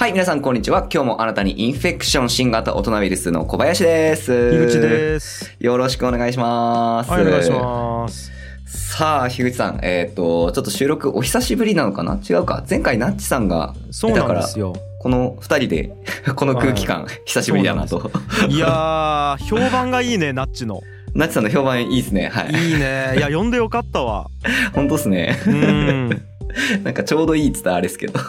はい、皆さんこんにちは。今日もあなたにインフェクション新型大人ウイルスの小林です。井口です。よろしくお願いします。はい、お願いします。さあ、樋口さん、えっ、と、ちょっと収録お久しぶりなのかな？違うか。前回ナッチさんがそういたから、なんですよ。この二人で、この空気感、久しぶりだなと。いやー、評判がいいね、ナッチの。ナッチさんの評判いいですね。はい。いいね。いや、呼んでよかったわ。本当ですね。うん。なんかちょうどいいっつったらあれですけど。い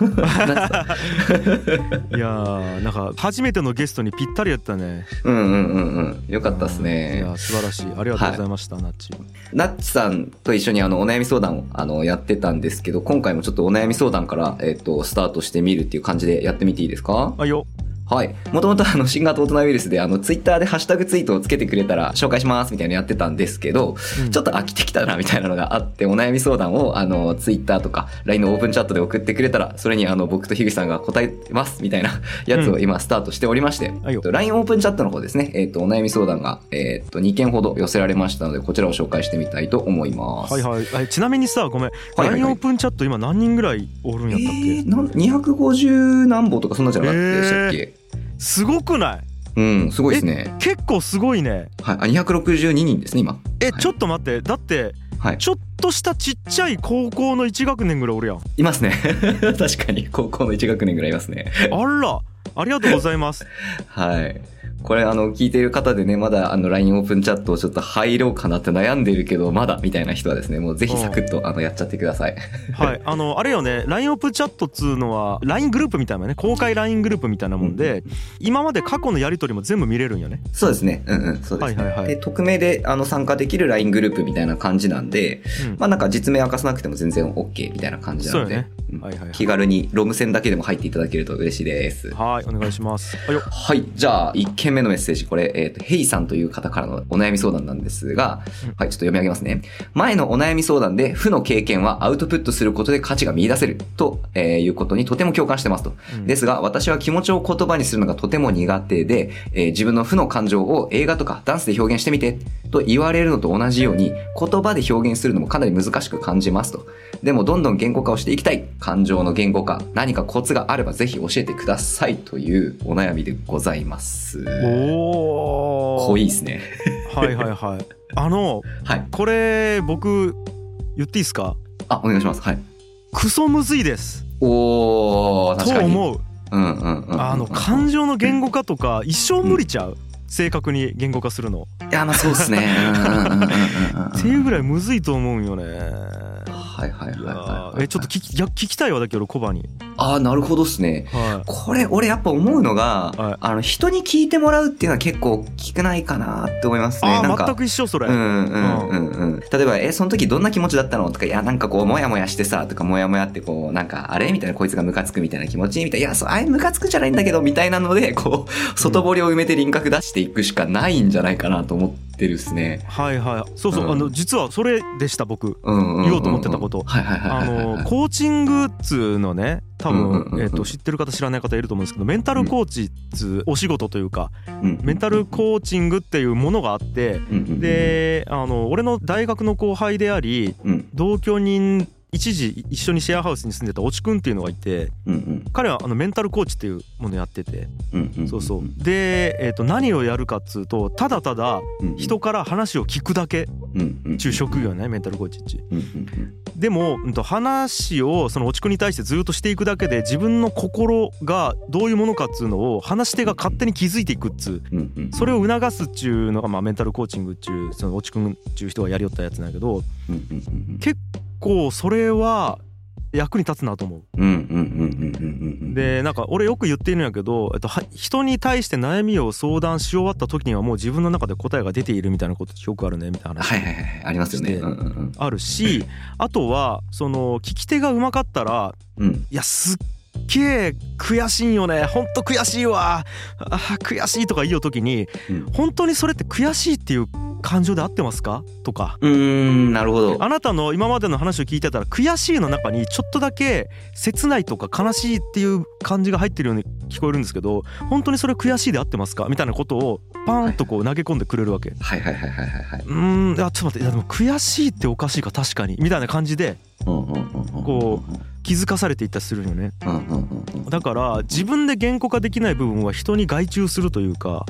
やー、なんか、初めてのゲストにぴったりやったね。うんうんうんうん。よかったですいね。や、素晴らしい。ありがとうございました、ナッチ。ナッチさんと一緒にあのお悩み相談をあのやってたんですけど、今回もちょっとお悩み相談から、えっ、と、スタートしてみるっていう感じでやってみていいですか？あよ。はい。もともとあの、新型大人ウイルスであの、ツイッターでハッシュタグツイートをつけてくれたら紹介しますみたいなのやってたんですけど、うんちょっと飽きてきたなみたいなのがあって、お悩み相談をあの、ツイッターとか LINE のオープンチャットで送ってくれたら、それにあの、僕と樋口さんが答えますみたいなやつを今スタートしておりまして、はいよ LINE オープンチャットの方ですね、えっ、と、お悩み相談が、えっ、と、2件ほど寄せられましたので、こちらを紹介してみたいと思います。はいはいはい。ちなみにさ、ごめん。はいはい LINE オープンチャット今何人ぐらいおるんやったっえー、けなん250何本とかそんなんじゃなかったでしたっけ、すごくない？うん、すごいですね。結構すごいね。はい。あ、262人ですね、今。え、はいちょっと待って。だって、はい。ちょっとしたちっちゃい高校の1学年ぐらいおるやん。いますね。確かに、高校の1学年ぐらいいますね。あら、ありがとうございます。はい。これ、あの、聞いている方でね、まだ、あの、LINE オープンチャットをちょっと入ろうかなって悩んでるけど、まだ、みたいな人はですね、もうぜひサクッと、あの、やっちゃってください。はい、あのあれよね LINE オープンチャットっつうのは LINE グループみたいなね公開 LINE グループみたいなもんで、今まで過去のやり取りも全部見れるんよね。そうですね。うんうん、そうですね。はいはいはい。で、匿名で、あの、参加できる LINE グループみたいな感じなんで、うん。まあなんか実名明かさなくても全然 OK みたいな感じなので、そうよね。うんはいはいはい気軽にロム線だけでも入っていただけると嬉しいです。はいお願いしますはい。じゃあ、1件目のメッセージ。これ、えっ、と、ヘイさんという方からのお悩み相談なんですが、うんはい、ちょっと読み上げますね。前のお悩み相談で、負の経験はアウトプットすることで価値が見出せると、えーいうことにとても共感してますと。うんですが、私は気持ちを言葉にするのがとても苦手で、えー自分の負の感情を映画とかダンスで表現してみて、と言われるのと同じように、言葉で表現するのもかなり難しく感じますと。でも、どんどん言語化をしていきたい。感情の言語化、何かコツがあればぜひ教えてくださいというお悩みでございます。おお濃いですね。はいはいはい あのはい。これ僕言っていいですか？あ、お願いします。はい。クソむずいですおー、確かに。と思ううんうんうんうん。あの感情の言語化とか一生無理ちゃう？正確に言語化するのいや、まあそうですね。うんうんうんうんうんうん っていうぐらいむずいと思うんよねはいはいはいはいえちょっと聞きいや聞きたいわだけどコバに。ああ、なるほどっすね。はこれ、俺やっぱ思うのが、はい。あの、人に聞いてもらうっていうのは結構大きくないかなって思いますいね。なんか全く一緒それ、うんうんうんうん。例えば、え、その時どんな気持ちだったの？とか、いや、なんかこう、もやもやしてさ、とか、もやもやってこう、なんか、あれ？みたいな、こいつがムカつくみたいな気持ち？みたいな、いや、そう、あれムカつくじゃないんだけど、みたいなので、こう、外堀を埋めて輪郭出していくしかないんじゃないかなと思ってるっすね。はいはい。そうそう、うん。あの実はそれでした僕。言おうと思ってたこと。はいはいはいあ。のコーチングっつうのね多分、えっと知ってる方知らない方いると思うんですけどメンタルコーチっつうお仕事というかうんメンタルコーチングっていうものがあってであの俺の大学の後輩でありうん。同居人一時一緒にシェアハウスに住んでたおちくんっていうのがいてうんうん。彼はあのメンタルコーチっていうものやってて。うんうんそうそう。で、えっと何をやるかっつうとただただうん人から話を聞くだけ。うんうん。中職業ねメンタルコーチっち。うんうんでも、うんと、話をその落ちくに対してずっとしていくだけで自分の心がどういうものかっつうのを話し手が勝手に気づいていくっつう。うんうんそれを促すっちゅうのが、まあ、メンタルコーチングっちゅうその落ちくんっちゅう人がやりよったやつなんやけどうんうんうん結構それは役に立つなと思う。うんうんうんうんうんうんうんでなんか俺よく言っているんやけど、えっと、は人に対して悩みを相談し終わった時にはもう自分の中で答えが出ているみたいなことよくあるねみたいな話。はいはいはいありますよね。うんうんあるしあとはその聞き手がうまかったらうん。うんいやすっげえ悔しいんよね。ほんと悔しいわ。あー悔しいとか言う時にうん。本当にそれって悔しいっていう感情で合ってますか？とか。うーんなるほど。あなたの今までの話を聞いてたら悔しいの中にちょっとだけ切ないとか悲しいっていう感じが入ってるように聞こえるんですけど本当にそれ悔しいで合ってますか？みたいなことをパーンとこう投げ込んでくれるわけ？はいはいはいはいはいはい。うーんいやちょっと待っていやでも悔しいっておかしいか確かに。みたいな感じでうんう気づかされていったりするよね。だから自分で言語化できない部分は人に外注するというか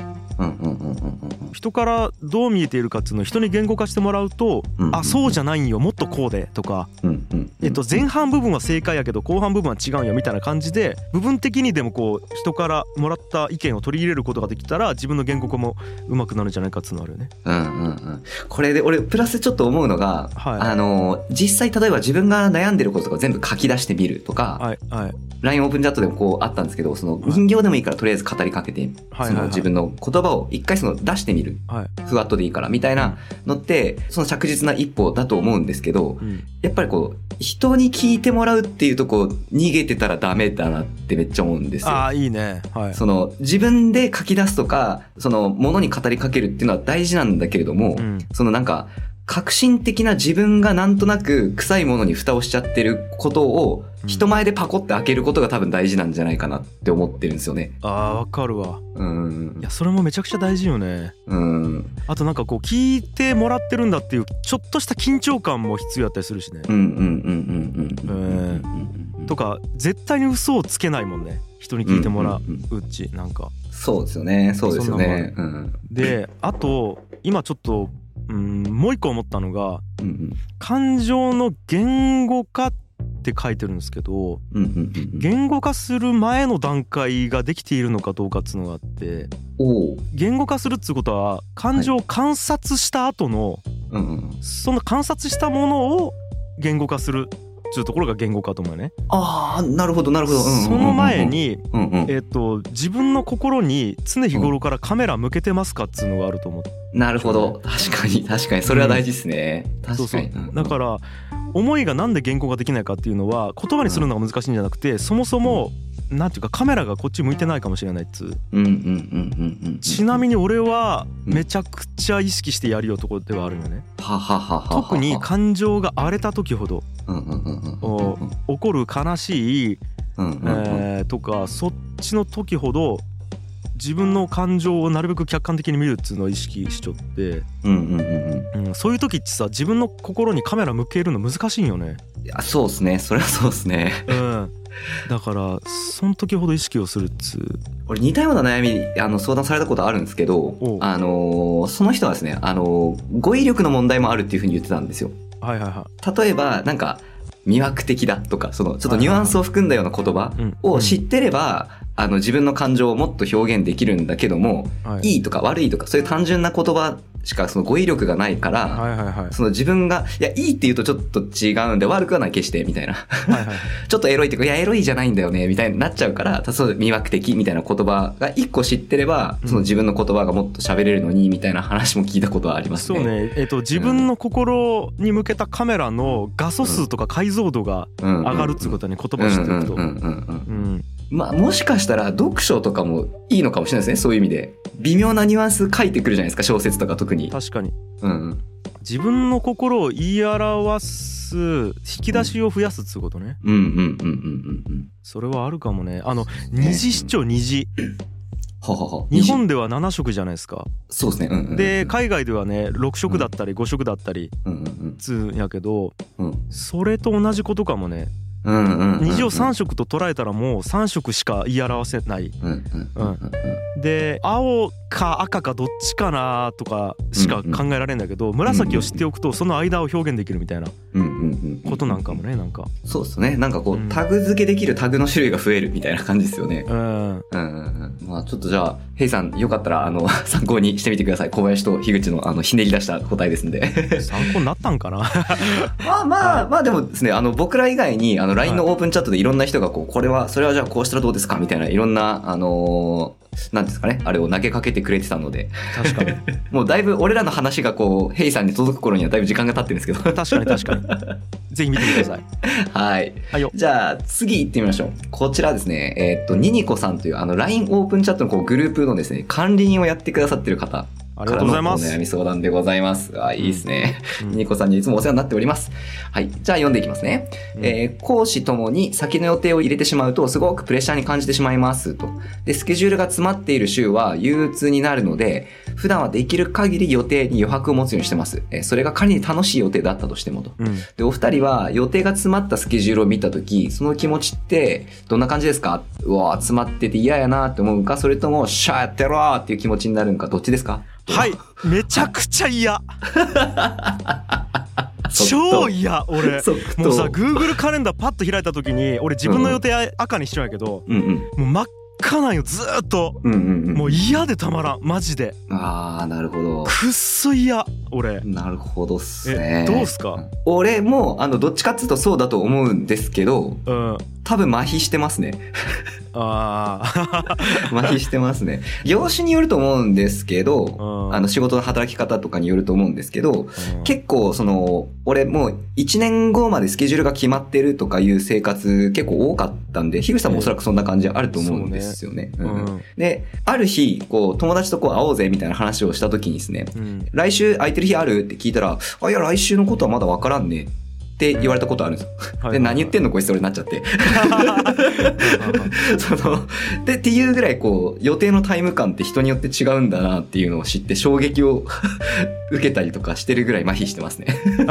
人からどう見えているかっていうのを人に言語化してもらうとあそうじゃないんよもっとこうでとかえっと前半部分は正解やけど後半部分は違うんよみたいな感じで部分的にでもこう人からもらった意見を取り入れることができたら自分の言語化も上手くなるんじゃないかっていうのあるよね。うんうんうん。これで俺プラスちょっと思うのが、はい。あの実際例えば自分が悩んでることとか全部書き出してみるとか、はいはい。LINE オープンチャットでもこうあったんですけどその人形でもいいからとりあえず語りかけて、はいその自分の言葉を一回その出してみるはい。ふわっとでいいからみたいなのってその着実な一歩だと思うんですけどうん。やっぱりこう人に聞いてもらうっていうとこ逃げてたらダメだなってめっちゃ思うんですよ。ああいいね。はい。その自分で書き出すとかそのものに語りかけるっていうのは大事なんだけれども、うん。そのなんか革新的な自分がなんとなく臭いものに蓋をしちゃってることを人前でパコって開けることが多分大事なんじゃないかなって思ってるんですよね。ああわかるわ。うん。いやそれもめちゃくちゃ大事よね。うん。あとなんかこう聞いてもらってるんだっていうちょっとした緊張感も必要やったりするしねうんう。んうんうんうんうんうん。とか絶対に嘘をつけないもんね人に聞いてもらううちなんか。そうですよね。そうですよね。うん。であと今ちょっとうんもう一個思ったのがうんうん感情の言語化って書いてるんですけどうんうんうんうん。言語化する前の段階ができているのかどうかっつうのがあって。言語化するっつうことは感情を観察した後のうんうん。その観察したものを言語化するっていうところが言語化と思うよね。ああ、なるほど、なるほど。うんうんうんうんその前、に、うんうん、えっと自分の心に常日頃からカメラ向けてますかっつうのがあると思う。なるほど。確かに、確かに。それは大事ですね。そうそう確かに。うんだから思いがなんで言語ができないかっていうのは言葉にするのが難しいんじゃなくてそもそもなんていうかカメラがこっち向いてないかもしれないっつううんうんうんうんうん。ちなみに、に俺はうんめちゃくちゃ意識してやるよとこではあるよねははははは。特に感情が荒れた時ほどうんうんうんうんうんお怒る悲しい、えーとかそっちの時ほど自分の感情をなるべく客観的に見るっつうのを意識しちゃって、うんうんうんうん。うん、そういう時ってさ自分の心にカメラ向けるの難しいんよねいや、そうですね。それはそうですね。うんだからその時ほど意識をするっつう俺似たような悩み、あの、相談されたことあるんですけどあのー、その人はですね、あのー、語彙力の問題もあるっていうふうに言ってたんですよ。はいはいは例えば、なんか、魅惑的だとか、その、ちょっとニュアンスを含んだような言葉を知ってれば、あの、自分の感情をもっと表現できるんだけども、うんはい。いいとか悪いとか、そういう単純な言葉しかその語彙力がないから、はいはいはい。その自分が、いや、いいって言うとちょっと違うんで、悪くはない、決して、みたいな。はいはい ちょっとエロいっていうか、いや、エロいじゃないんだよね、みたいになっちゃうから、そう、魅惑的みたいな言葉が一個知ってれば、うん。その自分の言葉がもっと喋れるのに、みたいな 話も聞いたことはありますね。そうね。えっ、と自分の心に向けたカメラの画素数とか解像度がうん。上がるっつうことだね言葉を知ってるとまあ、もしかしたら読書とかもいいのかもしれないですね、そういう意味で。微妙なニュアンス書いてくるじゃないですか、小説とか特に。確かにうんうん。自分の心を言い表す引き出しを増やすっつうことねうんうんうんうんうんうん。それはあるかもねあの二次二次ははは。日本では7色じゃないですかそうですね。うんうんうんで海外ではね6色だったり5色だったりつうんやけどうんうんそれと同じことかもねうんうん虹を3色と捉えたらもう3色しか言い表せないで青か赤かどっちかなとかしか考えられんだけど紫を知っておくとその間を表現できるみたいなうんうんうんことなんかもねなんかそうですね。なんかこうタグ付けできるタグの種類が増えるみたいな感じですよね。うんうんうんうん。まあちょっとじゃあ、ヘイさん、よかったら、あの、参考にしてみてください。小林と樋口の、あの、ひねり出した答えですんで。参考になったんかな？まあまあ、まあでもですね、あの、僕ら以外に、あの、LINE のオープンチャットでいろんな人が、こう、これは、それはじゃあこうしたらどうですか？みたいな、いろんな、あのーなんですかね、あれを投げかけてくれてたので、確かに。もうだいぶ俺らの話がこう、ヘイさんに届く頃にはだいぶ時間が経ってるんですけど。確かに確かに。ぜひ見てください。はい。はいよ。じゃあ、次行ってみましょう。こちらですね、えーっと、ニニコさんという、あの、LINE オープンチャットのこうグループのですね、管理員をやってくださってる方ありがとうございます悩み相談でございます。あ、いいですね。うんニニコさんにいつもお世話になっております。はい。じゃあ読んでいきますね。うんえー講師ともに先の予定を入れてしまうとすごくプレッシャーに感じてしまいますと。で、スケジュールが詰まっている週は憂鬱になるので、普段はできる限り予定に余白を持つようにしてます。えーそれが仮に楽しい予定だったとしてもと。うんで、お二人は予定が詰まったスケジュールを見たとき、その気持ちってどんな感じですか？うわー詰まってて嫌やなって思うか、それとも、シャーやってろーっていう気持ちになるのか、どっちですか？はい。めちゃくちゃ嫌。超嫌俺。もうさ Google カレンダーパッと開いた時に俺自分の予定赤にしちゃうんやけど、うんうん。もう真っ赤なんよずーっと。うんうんうん。もう嫌でたまらんマジで。あー、なるほど。くっそ嫌俺。なるほどっすね。え。どうっすか？俺も、あの、どっちかっつうとそうだと思うんですけど、うん。多分麻痺してますね。あー。麻痺してますね。業種によると思うんですけど、うん。あの、仕事の働き方とかによると思うんですけど、うん。結構その、俺もう1年後までスケジュールが決まってるとかいう生活結構多かったんで、樋口さんもおそらくそんな感じあると思うんですよね。ううん。で、ある日、こう、友達とこう会おうぜみたいな話をした時にですね、うん。来週空いてる日ある？って聞いたら、あ、いや、来週のことはまだわからんね。って言われたことあるんですよ。で、何言ってんのこいつ俺になっちゃって。その、で、っていうぐらいこう、予定のタイム感って人によって違うんだなっていうのを知って衝撃を 受けたりとかしてるぐらい麻痺してますね。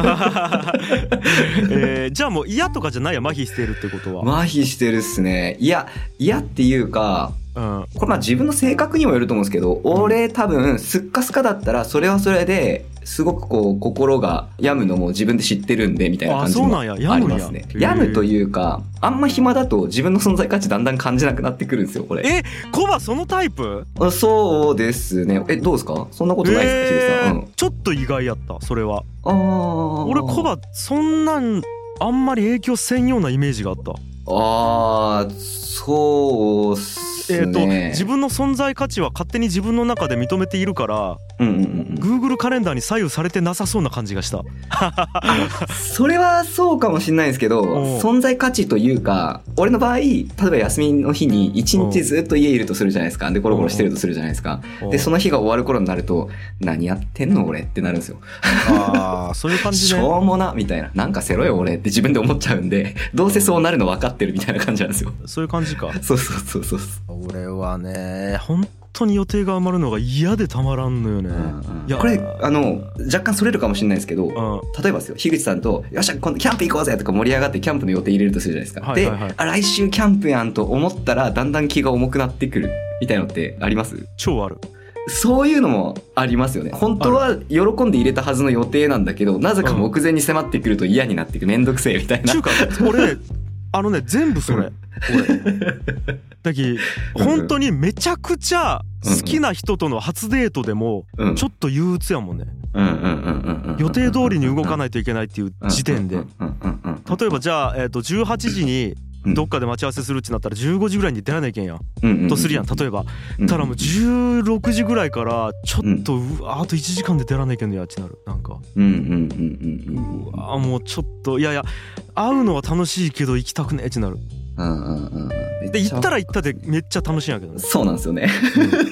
えーじゃあもう嫌とかじゃないや麻痺してるってことは、麻痺してるっすね。いや、嫌っていうか、うんこれまあ自分の性格にもよると思うんですけど、俺多分すっかすかだったらそれはそれですごくこう心が病むのも自分で知ってるんでみたいな感じもありますね。病むというか、あんま暇だと自分の存在価値だんだん感じなくなってくるんですよ、これ。えコバそのタイプ？あそうですね。え、どうですか？そんなことないですか、ヒデさん。うんえーちょっと意外やったそれはああ。俺コバそんなんあんまり影響せんようなイメージがあったああ、そうっすえっ、とね。自分の存在価値は勝手に自分の中で認めているからうんうんうんうん。Google カレンダーに左右されてなさそうな感じがした それはそうかもしれないですけど、存在価値というか、俺の場合、例えば休みの日に一日ずっと家いるとするじゃないですか。で、コロコロしてるとするじゃないですか。で、その日が終わる頃になると、何やってんの俺ってなるんですよ。ああそういう感じ しねょうもな、みたいな。なんかせろよ俺って自分で思っちゃうんで、どうせそうなるの分かってるみたいな感じなんですよ。そういう感じかそうそうそうそう。俺はね本当に予定が余るのが嫌でたまらんのよね、いやこれ、あの、若干それるかもしれないですけど、うん例えばですよ、樋口さんと、よっしゃ、今度キャンプ行こうぜとか盛り上がってキャンプの予定入れるとするじゃないですか。はいはいはいで、あ、来週キャンプやんと思ったら、だんだん気が重くなってくる。みたいのってあります？超あるそういうのもありますよね。本当は喜んで入れたはずの予定なんだけど、なぜか目前に迫ってくると嫌になってくる。めんどくせえみたいなちゅ。うか俺ねあのね全部それ。俺。だき本当にめちゃくちゃ好きな人との初デートでもうん。ちょっと憂鬱やもんね。予定通りに動かいないといけないっていう時点で。例えばじゃあ、えー、と18時にどっかで待ち合わせするってなったら15時ぐらいに出らないけんや。んとするやん。例えば。うん。たらもう16時ぐらいからちょっとうわあと1時間で出らないけんのやってなる。なんか。うわもうちょっといやいや会うのは楽しいけど行きたくねえってなるうんうんうんうんで行ったら行ったでめっちゃ楽しいんやけどねそうなんですよね。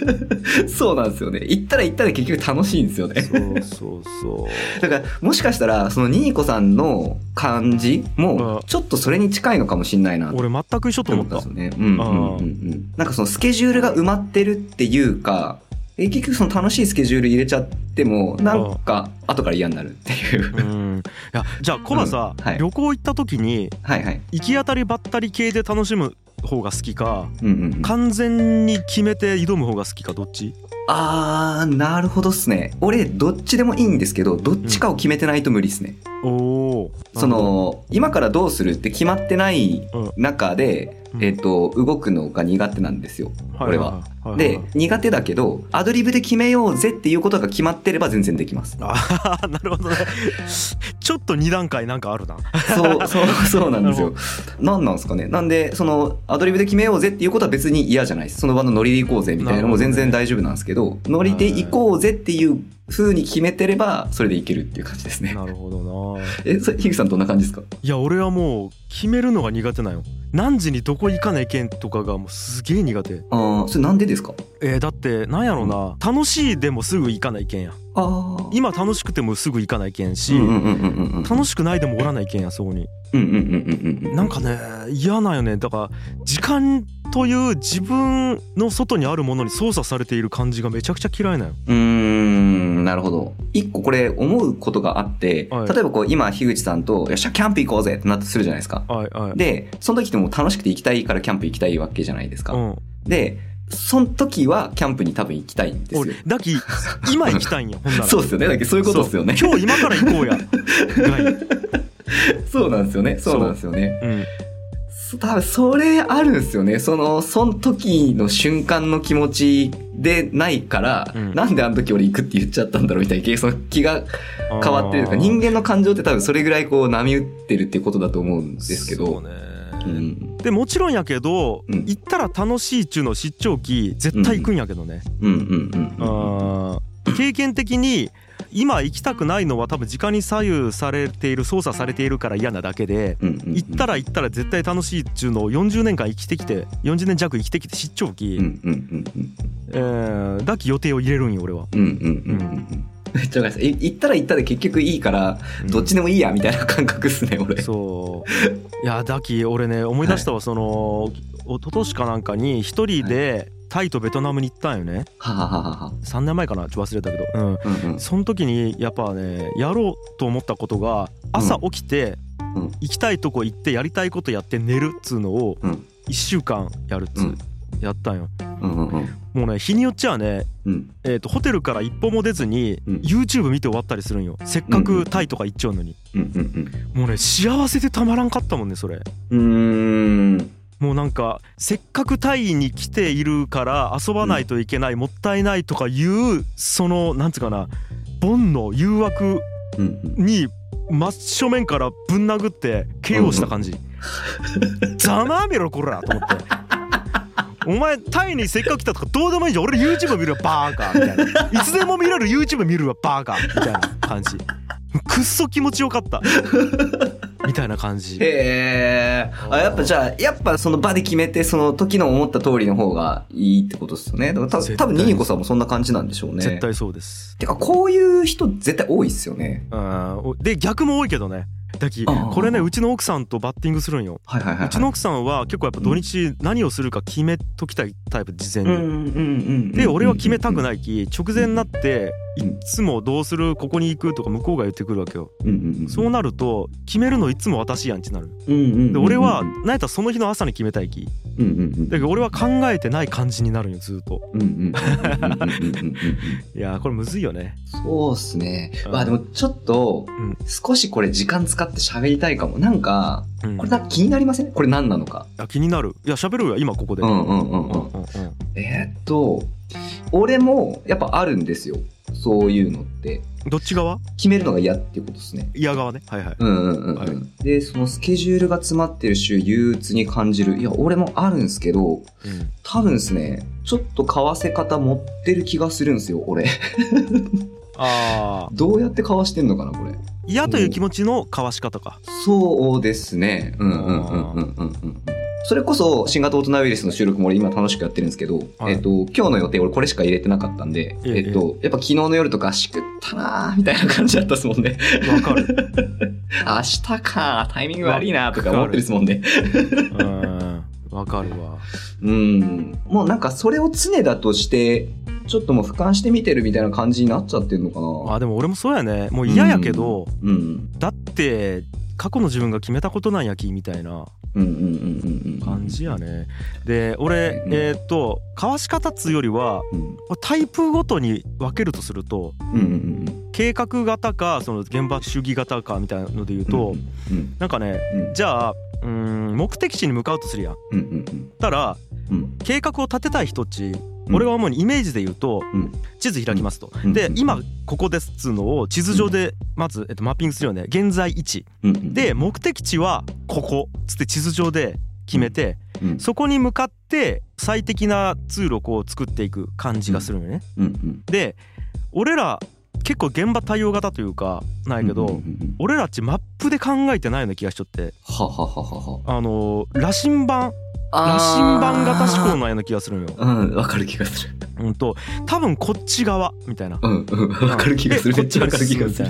そうなんですよね。行ったら行ったで結局楽しいんですよね。そうそうそう だから、もしかしたら、そのニーコさんの感じうんも、ちょっとそれに近いのかもしれないな俺全く一緒と思ったんですよね。うんうんうんうん。なんかそのスケジュールが埋まってるっていうか、え結局その楽しいスケジュール入れちゃっても、なんか後から嫌になるっていう。うんいやじゃあコバさ、うんはい旅行行った時にはいはい。行き当たりばったり系で楽しむ方が好きかうんうんうん。完全に決めて挑む方が好きかどっち？あー、なるほどっすね。俺、どっちでもいいんですけど、どっちかを決めてないと無理っすね。おおその、今からどうするって決まってないうん中で、うんえっ、と、動くのが苦手なんですよ。俺は。いいいいで、苦手だけど、アドリブで決めようぜっていうことが決まってれば全然できます。あーなるほどね ちょっと二段階なんかあるなそう、そう、そうなんですよ。なんなんですかね。なんで、その、アドリブで決めようぜっていうことは別に嫌じゃないです。その場のノリで行こうぜみたいなのも全然大丈夫なんですけど、ノリで行こうぜっていう風に決めてれば、それでいけるっていう感じですね。なるほどな。え、それ、樋口さんどんな感じですか？いや俺はもう決めるのが苦手なんよ。何時にどこ行かないけんとかがもうすげえ苦手。ああ、それなんでですか？えーだってなんやろな。楽しいでもすぐ行かないけん。やああ。今楽しくてもすぐ行かないけんし。楽しくないでもおらないけんやそこに。うんうんうんうんうんうん。なんかね嫌なんよね。だから時間という自分の外にあるものに操作されている感じがめちゃくちゃ嫌いなのうーん、なるほど。一個これ思うことがあって、はい例えばこう今、樋口さんと、よっしゃ、キャンプ行こうぜってなったとするじゃないですか。はいはいで、その時ってもう楽しくて行きたいからキャンプ行きたいわけじゃないですか。うんで、その時はキャンプに多分行きたいんですよ俺。だき今行きたいんやほんなら そうですよね。だけどそういうことですよね。今日今から行こうや そうなんですよね。そうなんですよね。うんそ多分それあるんですよね。その、その時の瞬間の気持ちでないから、うん。なんであの時俺行くって言っちゃったんだろうみたいな、その気が変わってるとか、人間の感情って多分それぐらいこう波打ってるっていうことだと思うんですけど。そうん。でもちろんやけど、うん。行ったら楽しいっちゅうの出張期絶対行くんやけどね、経験的に今行きたくないのは多分時間に左右されている操作されているから嫌なだけでうんうんうん行ったら行ったら絶対楽しいっちゅうのを40年間生きてきて40年弱生きてきて出張期、うんうんうんうん。えーだき予定を入れるんよ俺は。うんうんうんうんうん。めっちゃわかります。い行ったら行ったで結局いいから、うんどっちでもいいや、みたいな感覚っすね、俺。そういやだき俺ね思い出したわ、その一昨年かなんかに一人でタイとベトナムに行ったんよね。ははははは。3年前かなちょっと忘れたけど、うん、うんうん。その時にやっぱねやろうと思ったことが朝起きて、うん。行きたいとこ行ってやりたいことやって寝るっつうのをうん。1週間やるっつう、うん。やったんよ。うんうんうん。もうね日によっちゃね、うん。えー、とホテルから一歩も出ずに、うん。YouTube 見て終わったりするんよ。せっかくタイとか行っちゃうのに、うんうんもうね幸せでたまらんかったもんねそれ。うん。もうなんかせっかくタイに来ているから遊ばないといけない、もったいないとかいうそのなんつうかな煩悩誘惑うんうん。に真正面からぶん殴って KO した感じ、ざまあみろこらと思って。お前タイにせっかく来たとかどうでもいいじゃん。俺 YouTube 見るわバーカみたいな。いつでも見れる YouTube 見るわバーカみたいな感じくっそ気持ちよかったみたいな感じへえ。あ、やっぱじゃあ、やっぱその場で決めて、その時の思った通りの方がいいってことですよね。だから多分ニニコさんもそんな感じなんでしょうね。絶。対そうですてか、こういう人絶対多いっすよね。うんおで逆も多いけどねこれねうちの奥さんとバッティングするんよ、はいはいはいはい、うちの奥さんは結構やっぱ土日何をするか決めときたいタイプ事前に、うん、で俺は決めたくないき直前になっていつもどうするここに行くとか向こうが言ってくるわけよ、うんうんうん、そうなると決めるのいつも私やんちなる、うんうんうん、で俺は何やったらその日の朝に決めたいき、うんうんうん、だけど俺は考えてない感じになるよずっと、うんうん、いやこれむずいよねそうっすねまあでもちょっと少しこれ時間使って喋りたいかも。なんか、うんこれなんか気になりません？これ何なのか。あ気になるいや喋るよ今ここでうんうんうんうん。えーっと、俺もやっぱあるんですよ。そういうのって。どっち側？決めるのが嫌っていうことですね。嫌側ねはいはいうんうんうん、うんはいで、そのスケジュールが詰まってる週憂鬱に感じる。いや、俺もあるんですけど、うん多分ですね、ちょっと買わせ方持ってる気がするんですよ、俺。ああ どうやって買わしてんのかな、これ。嫌という気持ちの交わし方かそうですね。うんうんうんうんうんうんうん。それこそ新型大人ウイルスの収録も俺今楽しくやってるんですけど、はいえっと、今日の予定俺これしか入れてなかったんで、えええっと、やっぱ昨日の夜とかしくったなーみたいな感じだったですもんね。わかる 明日かタイミング悪いなとか思ってるですもんね。うんわかるわうん。もうなんかそれを常だとして、ちょっともう俯瞰して見てるみたいな感じになっちゃってるのかな。あでも俺もそうやねもう嫌やけど、うん。だって過去の自分が決めたことなんやきみたいなうんうんうんうんうん。感じやねで俺うんえーっと交わし方っつうよりはうん。タイプごとに分けるとするとうんうんうん計画型かその現場主義型かみたいなので言ううん。と、うんなんかねうんじゃあうーん目的地に向かうとするやんうんうんたらうん。計画を立てたい人っちうん俺は主にイメージで言うと、うん。地図開きますと、うん。で今ここですっつうのを地図上でまず、えっと、マッピングするよね。現在位置。で目的地はここ。っつって地図上で決めて、うん、そこに向かって最適な通路をこう作っていく感じがするのよね。で俺ら結構現場対応型というかなん。やけど、俺らっちマップで考えてないような気がしちゃって。ははははは。あのー羅針盤羅針盤型思考なような気がするのよ。うん、わかる気がする。うんと多分こっち側みたいな。うん、うん、わかる気がする。でめっちゃわかる気がする。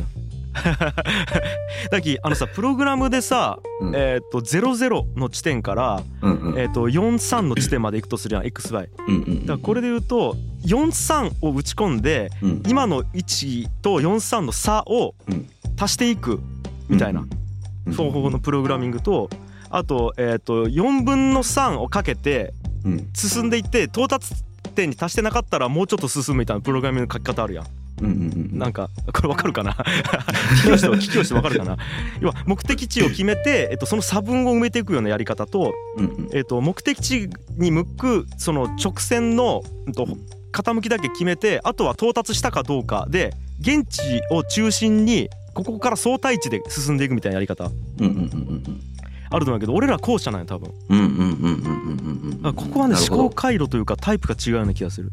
だきあのさプログラムでさ、うん。えっ、と00の地点から、うんうん。えっと43の地点まで行くとするやん XY うんうんだからこれで言うと43を打ち込んでうん。今の1と43の差をうん。足していくみたいなうん。方法のプログラミングとあと,、えー、と4分の3をかけてうん。進んでいって到達点に達してなかったらもうちょっと進むみたいなプログラミングの書き方あるやん。うんうんうんなんかこれわかるかな？聞きをして聞きをしてわ。かるかな？要は目的地を決めて、えっと、その差分を埋めていくようなやり方と、うんうん。えっと、目的地に向くその直線の、うんと、傾きだけ決めてあとは到達したかどうかで現地を中心にここから相対値で進んでいくみたいなやり方。うんうんうんうんあると思うけど俺ら後者なんよ多分。うんうんうんうんうんうんここはね思考回路というかタイプが違うような気がする、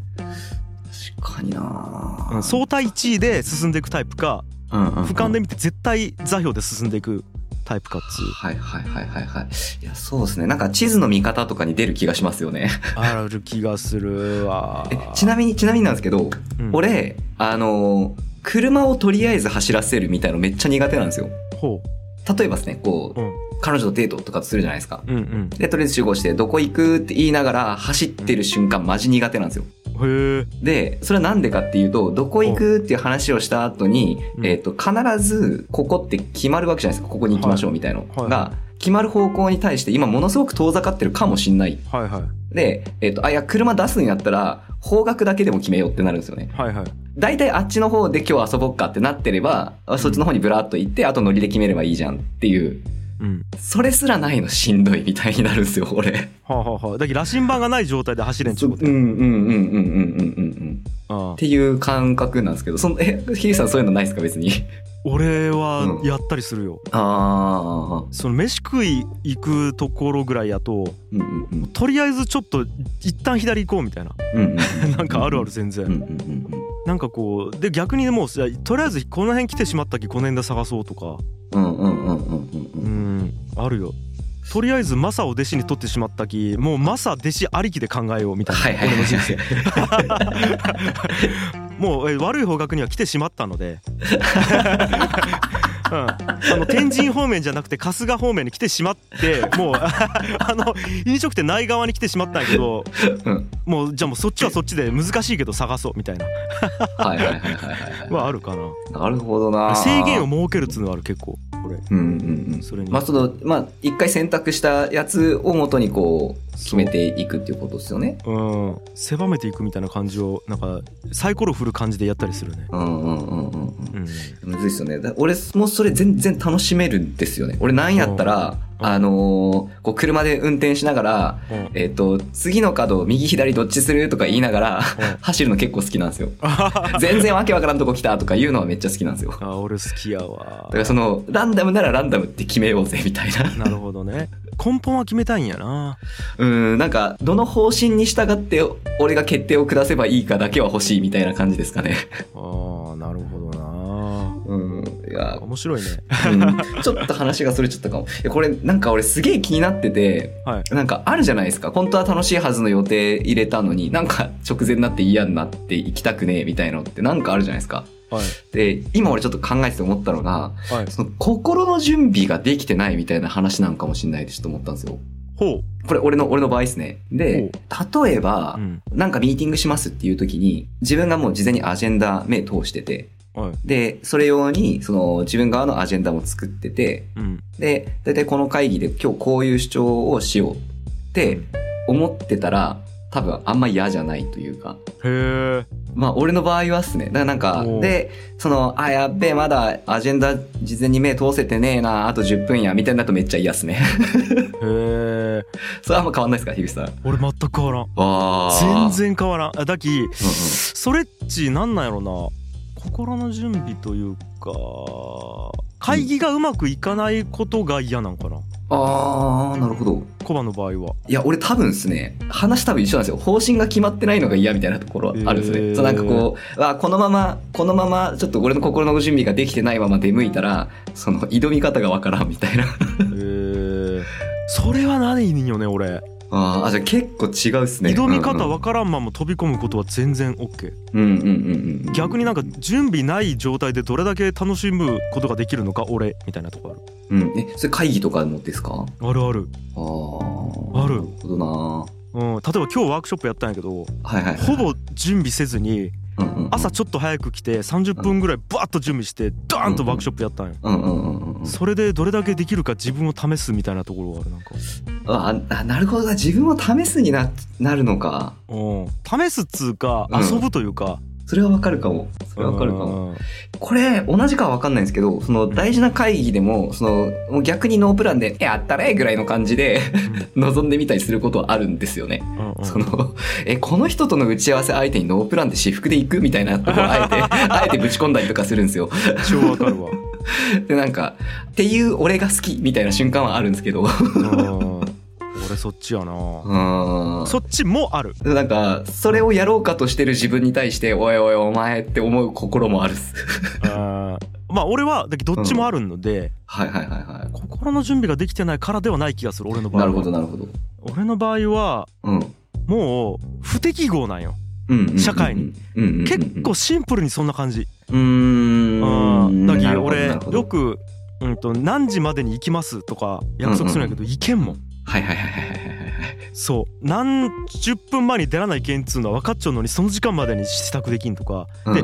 確かにな。うん、相対値で進んでいくタイプかうんうんうん。俯瞰で見て絶対座標で進んでいくタイプかっつう。はいはいはいはいはい。いやそうですね。なんか地図の見方とかに出る気がしますよね。ある気がするわ。えちなみにちなみになんですけどうん。俺あの車をとりあえず走らせるみたいのめっちゃ苦手なんですよ。ほ例えばですねこう、うん彼女とデートとかするじゃないですか。うんでとりあえず集合してどこ行くって言いながら走ってる瞬間マジ苦手なんですよ。うんへえ。でそれはなんでかっていうとどこ行くっていう話をした後に、うん。えっと必ずここって決まるわけじゃないですか。ここに行きましょうみたいの。はい。が決まる方向に対して今ものすごく遠ざかってるかもしんない。はいはい。で、えっとあいや車出すんやったら方角だけでも決めようってなるんですよね。はいはい。大体あっちの方で今日遊ぼっかってなってればあそっちの方にブラッと行ってあと乗りで決めればいいじゃんっていううん、それすらないのしんどいみたいになるんですよ俺。はあ、はあはあ、だけど羅針盤がない状態で走れんちゅうことうんうんうんうんうんうんうんっていう感覚なんですけどそのえヒーさんそういうのないですか別に？俺はやったりするよ、うん、ああ。その飯食い行くところぐらいやと、うんうんうん、とりあえずちょっと一旦左行こうみたいな、うんうん、なんかあるある全然、うんうんうん。なんかこうで逆にもうとりあえずこの辺来てしまったきこの辺で探そうとか。うんうんうんうんうんあるよ。とりあえずマサを弟子に取ってしまったきもうマサ弟子ありきで考えようみたいな、俺の人生。もうえ悪い方角には来てしまったので、うん、あの天神方面じゃなくて春日方面に来てしまって もうあの飲食店ない側に来てしまったんやけどうん。もうじゃあもうそっちはそっちで難しいけど探そうみたいな。はいはいはいはいはいははあるかな。いなるほどな。制限を設けるっつうのはある結構これうんうんうん。それに。まあそのまあ一回選択したやつを元にこう決めていくっていうことですよねうん狭めていくみたいな感じをなんかサイコロ振る感じでやったりするねうんうんうんうんうんうんむずいっすよね。だ俺もそれ全然楽しめるんですよね。俺なんやったら、うんあのーこう車で運転しながら、うんえっ、と、次の角右左どっちするとか言いながら、うん走るの結構好きなんですよ。全然わけわからんとこ来たとか言うのはめっちゃ好きなんですよ。だかあ俺好きやわらその、ランダムならランダムって決めようぜみたいな。なるほどね根本は決めたいんやなうん、なんか、どの方針に従って俺が決定を下せばいいかだけは欲しいみたいな感じですかね。あーなるほどなうん。いや、面白いねうんちょっと話がそれちゃったかも。これなんか俺すげえ気になってて、はいなんかあるじゃないですか。本当は楽しいはずの予定入れたのに、なんか直前になって嫌になって行きたくねえみたいのってなんかあるじゃないですか。はい。で、今俺ちょっと考えてて思ったのが、はい。その心の準備ができてないみたいな話なのかもしれないってちょっと思ったんですよ。ほこれ俺の、俺の場合ですね。で、例えばう、うん。なんかミーティングしますっていう時に、自分がもう事前にアジェンダ目通してて、はい。で、それ用に、その自分側のアジェンダも作ってて、うん。で、だいたいこの会議で今日こういう主張をしようって思ってたら、多分あんま嫌じゃないというか。へえまあ俺の場合はっすね。だからなんかで、その、あ、やっべえ、まだアジェンダ事前に目通せてねえな、あと10分や、みたいになるとめっちゃ嫌っすね。へえそれはあんま変わんないですか、樋口さん。俺全く変わらんわ全。然変わらんあだきうんうんそれっちなんなんやろな心の準備というか会議がうまくいかないことが嫌なんかなあー、なるほど。コバの場合はいや、俺多分ですね、話多分一緒なんですよ。方針が決まってないのが嫌みたいなところあるんですね。へーそうなんかこう、あこのまま、このまま、ちょっと俺の心の準備ができてないまま出向いたら、その挑み方がわからんみたいな。へえそれはないんよね俺あーあじゃあ結構違うっすね。挑み方はわからんまま飛び込むことは全然 OK うんうんうんうん逆になんか準備ない状態でどれだけ楽しむことができるのか俺みたいなとこうん。えそれ会議とかもですか？あるある。あるある。なるほどな。うん、例えば今日ワークショップやったんやけどはいはいはい。ほぼ準備せずに朝ちょっと早く来て30分ぐらいバーッと準備してダーンとワークショップやったんよ。うんうんうんうんうん。それでどれだけできるか自分を試すみたいなところがあるなんか。ああなるほどな。自分を試すにななるのか。うん。試すっつうかうん。遊ぶというかそれはわかるかも。それはわかるかも。うん。これ同じかはわかんないんですけどその大事な会議でもそのもう逆にノープランで「やったれ!」ぐらいの感じで 望んでみたりすることはあるんですよね。うんうんそのえこの人との打ち合わせ相手にノープランで私服で行くみたいなところあえて あえてぶち込んだりとかするんですよ。超わかるわ。でなんかっていう俺が好きみたいな瞬間はあるんですけど。うん俺そっちやな。うん。そっちもある。なんかそれをやろうかとしてる自分に対して「おいおいお前」って思う心もあるっす。あー。まあ俺はだけどどっちもあるので、はいはいはいは心の準備ができてないからではない気がする俺のい。場合は。なるほどなるほど。俺の場合はうん。もう不適合なんよ。うんうんうんうん。社会に。うんうんうんうん結構シンプルにそんな感じ。うーん。うんだけ俺よく、うん、と何時までに行きますとか約束するんやけど行けんもんはいはいはいはいはいはいはい。そう何十分前に出らないけんっつうのは分かっちゃうのにその時間までに支度できんとかで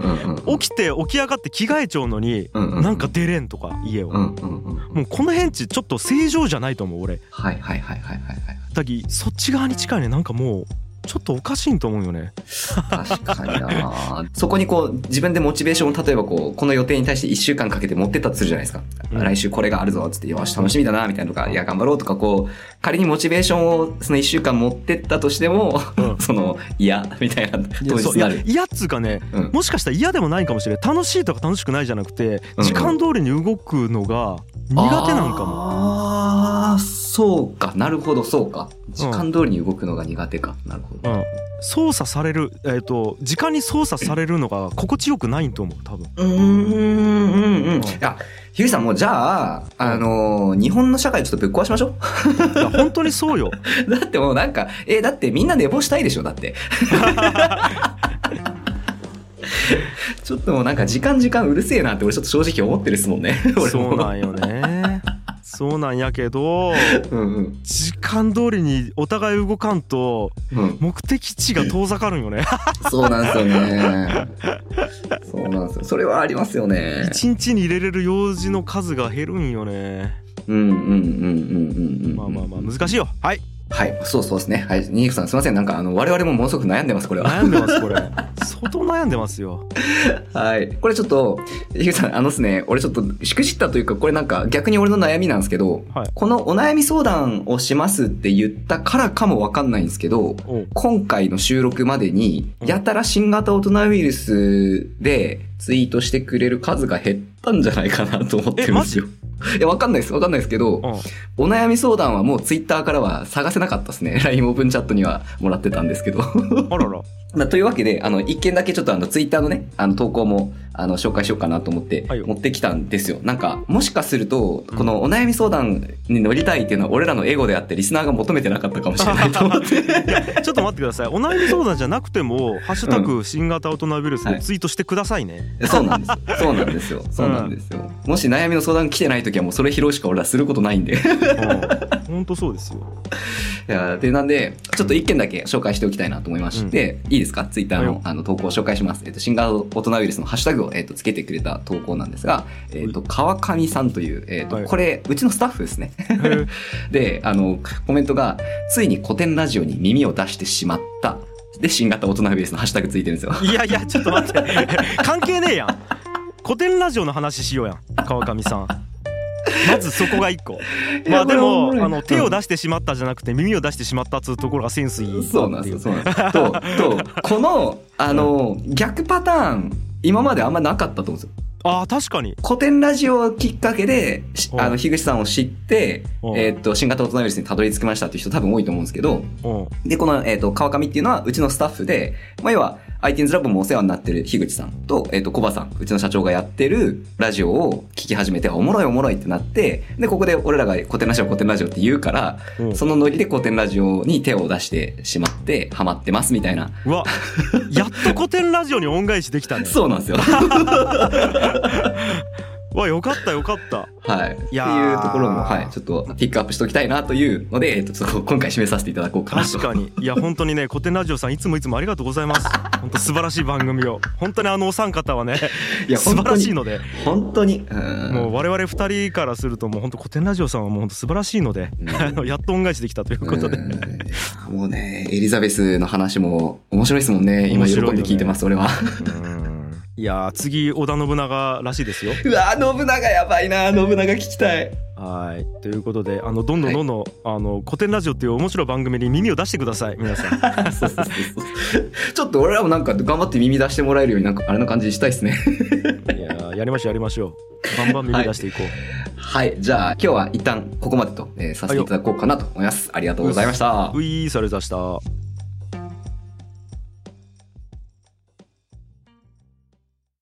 起きて起き上がって着替えちゃうのになんか出れんとか家を。もうこの辺ちちょっと正常じゃないと思う俺はいはいはいはいはいはい。だきそっち側に近いねなんかもうちょっとおかしいんと思うよね。確かにな。そこにこう自分でモチベーションを例えばこうこの予定に対して1週間かけて持ってったとするじゃないですか、うん。来週これがあるぞっつってよし楽しみだなみたいなとかいや頑張ろうとかこう仮にモチベーションをその1週間持ってったとしても、うん。その嫌みたいない当うなる嫌っつうかねうんもしかしたら嫌でもないかもしれない。楽しいとか楽しくないじゃなくてうん時間通りに動くのが苦手なんかも。ああそうか。なるほどそうか時間通りに動くのが苦手か、なるほど。うん。操作されるえっ、と時間に操作されるのが心地よくないと思う多分。うーんうんうんいやひゅうさんもうじゃあ、あのー日本の社会ちょっとぶっ壊しましょう。いや本当にそうよ。だってもうなんか、え、だってみんな寝坊したいでしょだって。ちょっともうなんか時間時間うるせえなって俺ちょっと正直思ってるっすもんね。そうなんよねそうなんやけどうんうん。時間通りにお互い動かんとうん。目的地が遠ざかるんよねそうなんですよね。そうなんですよ。それはありますよね。一日に入れれる用事の数が減るんよねうんうんうんうんうんうん。まあまあまあ難しいよはいはい。そうそうですね。はい。ニークさんすいません。なんかあの、我々もものすごく悩んでます、これは。悩んでますこれ 相当悩んでますよはい。これちょっと、ニークさん、あのですね、俺ちょっとしくじったというか、これなんか逆に俺の悩みなんですけど、はいこのお悩み相談をしますって言ったからかもわかんないんですけど、今回の収録までに、うんやたら新型大人ウイルスでツイートしてくれる数が減ったんじゃないかなと思ってるんですよ。いや、わかんないです。わかんないですけど、うんお悩み相談はもうツイッターからは探せなかったですね。LINE オープンチャットにはもらってたんですけど。あらら まあ、というわけで、あの、一件だけちょっとあの、ツイッターのね、あの、投稿も、あの、紹介しようかなと思って持ってきたんですよ。なんか、もしかすると、このお悩み相談に乗りたいっていうのは、俺らのエゴであって、リスナーが求めてなかったかもしれないと思って。ちょっと待ってくださいお悩み相談じゃなくても「ハッシュタグ新型大人ウイルス」でツイートしてくださいね、そうなんですよ。そうなんですよ。そうなんですよ。もし悩みの相談来てない時はもうそれ拾うしか俺らすることないんで。いうん、ほんとそうですよやで、なんで、ちょっと一件だけ紹介しておきたいなと思いまして、いいですか？ツイッターのあの投稿を紹介します。えっと、新型大人ウイルスのハッシュタグを、えっと、つけてくれた投稿なんですが、えっと、川上さんという、えっと、はい。これ、うちのスタッフですね。で、あの、コメントが、ついに古典ラジオに耳を出してしまった。で、新型大人ウイルスのハッシュタグついてるんですよ。いやいやちょっと待って。関係ねえやん。古典ラジオの話しようやん川上さんまずそこが一個。まあでもあの手を出してしまったじゃなくて耳を出してしまったっつうところがセンスいいそうなんですよ、そうなんですよ。と、と、この、あの、逆パターン、今まであんまなかったと思うんですよ。あー確かに。古典ラジオをきっかけで、あの、樋口さんを知って、う。んえーっと、新型大人ウイルスにたどり着きましたっていう人多分多いと思うんですけど、う。んで、この、えーっと、川上っていうのはうちのスタッフで、まあ、要は、IT's ラボもお世話になってる樋口さんと、えっ、と、コバさん、うちの社長がやってるラジオを聞き始めて、おもろいおもろいってなって、で、ここで俺らが古典ラジオ、古典ラジオって言うから、うんそのノリで古典ラジオに手を出してしまって、ハマってますみたいな。うわやっと古典ラジオに恩返しできたね そうなんですよ。わよかったよかった。はい。ってやー。いうところも、はい、ちょっとピックアップしておきたいなというので、えっ、と、ちょっと今回締めさせていただこうかなと。確かに。いや本当にね 古典ラジオさんいつもいつもありがとうございます。本当素晴らしい番組を。本当にあのお三方はねいや素晴らしいので。本当に、うん。もう我々二人からするともう本当古典ラジオさんはもう本当素晴らしいので、うん。やっと恩返しできたということで、うん。もうね、エリザベスの話も面白いですもんね。今喜んで聞いてます、俺は。うんいやー次織田信長らしいですよ うわ、信長やばいな、信長聞きたい。はいということであのどんどんどんどん、あの古典ラジオっていう面白い番組に耳を出してください皆さん。ちょっと俺らもなんか頑張って耳出してもらえるようになんかあれの感じにしたいですね。いやーやりましょうやりましょうバンバン耳出していこう、はい、じゃあ今日は一旦ここまでと、えーさせていただこうかなと思います。ありがとうございました。ういーそれざした